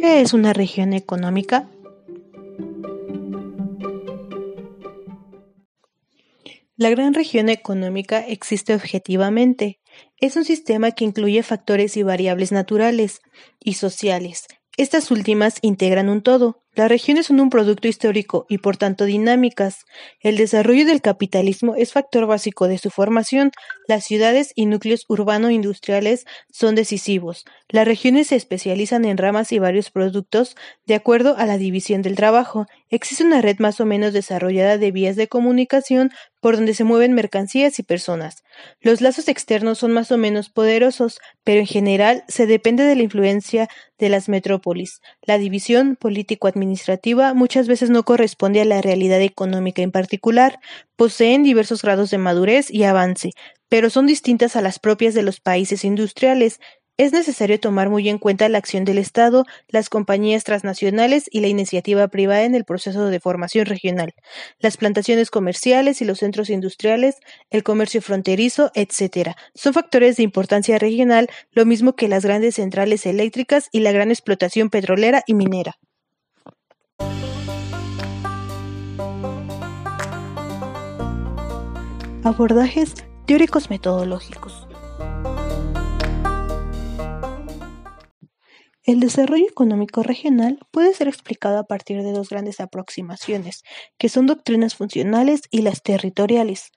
¿Qué es una región económica? La gran región económica existe objetivamente. Es un sistema que incluye factores y variables naturales y sociales. Estas últimas integran un todo. Las regiones son un producto histórico y por tanto dinámicas. El desarrollo del capitalismo es factor básico de su formación. Las ciudades y núcleos urbano-industriales son decisivos. Las regiones se especializan en ramas y varios productos de acuerdo a la división del trabajo. Existe una red más o menos desarrollada de vías de comunicación por donde se mueven mercancías y personas. Los lazos externos son más o menos poderosos, pero en general se depende de la influencia de las metrópolis. La división político-administrativa administrativa muchas veces no corresponde a la realidad económica en particular, poseen diversos grados de madurez y avance, pero son distintas a las propias de los países industriales. Es necesario tomar muy en cuenta la acción del Estado, las compañías transnacionales y la iniciativa privada en el proceso de formación regional, las plantaciones comerciales y los centros industriales, el comercio fronterizo, etc. Son factores de importancia regional, lo mismo que las grandes centrales eléctricas y la gran explotación petrolera y minera. Abordajes teóricos metodológicos. El desarrollo económico regional puede ser explicado a partir de dos grandes aproximaciones, que son doctrinas funcionales y las territoriales.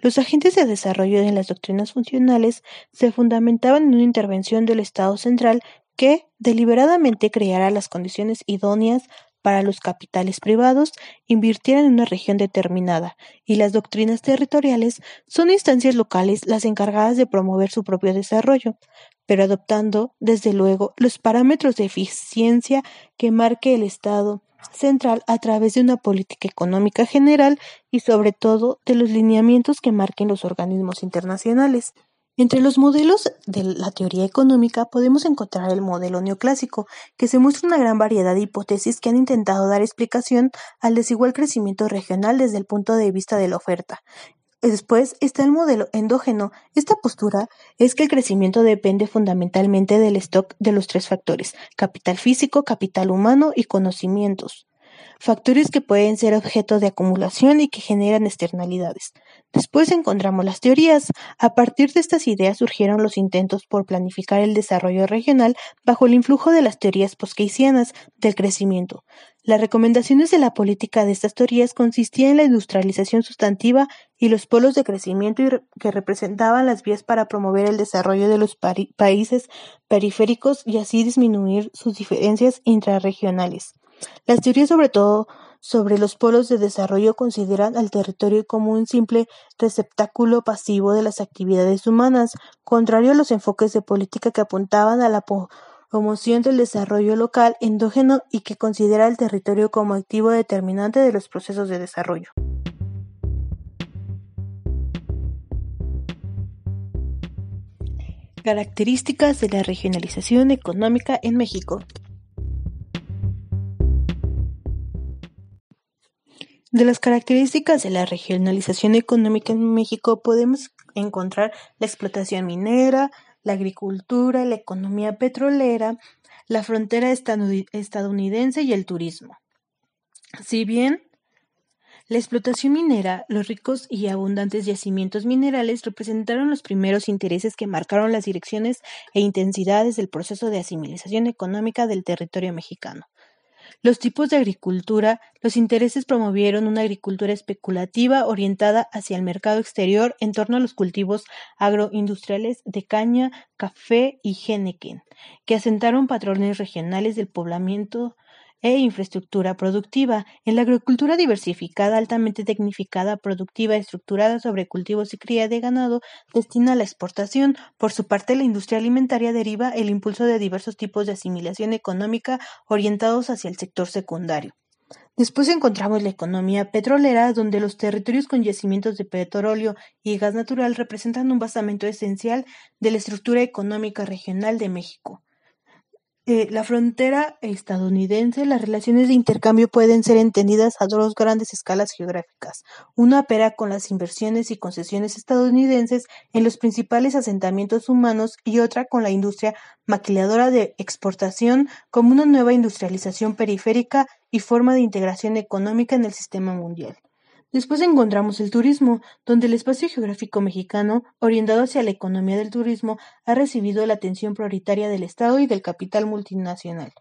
Los agentes de desarrollo de las doctrinas funcionales se fundamentaban en una intervención del Estado central que deliberadamente creara las condiciones idóneas para los capitales privados invirtieran en una región determinada, y las doctrinas territoriales son instancias locales las encargadas de promover su propio desarrollo, pero adoptando, desde luego, los parámetros de eficiencia que marque el Estado central a través de una política económica general y sobre todo de los lineamientos que marquen los organismos internacionales. Entre los modelos de la teoría económica podemos encontrar el modelo neoclásico, que se muestra una gran variedad de hipótesis que han intentado dar explicación al desigual crecimiento regional desde el punto de vista de la oferta. Después está el modelo endógeno. Esta postura es que el crecimiento depende fundamentalmente del stock de los tres factores, capital físico, capital humano y conocimientos factores que pueden ser objeto de acumulación y que generan externalidades. Después encontramos las teorías. A partir de estas ideas surgieron los intentos por planificar el desarrollo regional bajo el influjo de las teorías poskeynesianas del crecimiento. Las recomendaciones de la política de estas teorías consistían en la industrialización sustantiva y los polos de crecimiento que representaban las vías para promover el desarrollo de los países periféricos y así disminuir sus diferencias intrarregionales. Las teorías, sobre todo sobre los polos de desarrollo, consideran al territorio como un simple receptáculo pasivo de las actividades humanas, contrario a los enfoques de política que apuntaban a la promoción del desarrollo local endógeno y que considera al territorio como activo determinante de los procesos de desarrollo. Características de la regionalización económica en México. De las características de la regionalización económica en México podemos encontrar la explotación minera, la agricultura, la economía petrolera, la frontera estadounidense y el turismo. Si bien la explotación minera, los ricos y abundantes yacimientos minerales representaron los primeros intereses que marcaron las direcciones e intensidades del proceso de asimilización económica del territorio mexicano. Los tipos de agricultura, los intereses promovieron una agricultura especulativa orientada hacia el mercado exterior en torno a los cultivos agroindustriales de caña, café y jenequén, que asentaron patrones regionales del poblamiento e infraestructura productiva. En la agricultura diversificada, altamente tecnificada, productiva, estructurada sobre cultivos y cría de ganado, destina a la exportación. Por su parte, la industria alimentaria deriva el impulso de diversos tipos de asimilación económica orientados hacia el sector secundario. Después encontramos la economía petrolera, donde los territorios con yacimientos de petróleo y gas natural representan un basamento esencial de la estructura económica regional de México. Eh, la frontera estadounidense, las relaciones de intercambio pueden ser entendidas a dos grandes escalas geográficas. Una opera con las inversiones y concesiones estadounidenses en los principales asentamientos humanos y otra con la industria maquiladora de exportación como una nueva industrialización periférica y forma de integración económica en el sistema mundial. Después encontramos el turismo, donde el espacio geográfico mexicano, orientado hacia la economía del turismo, ha recibido la atención prioritaria del Estado y del capital multinacional.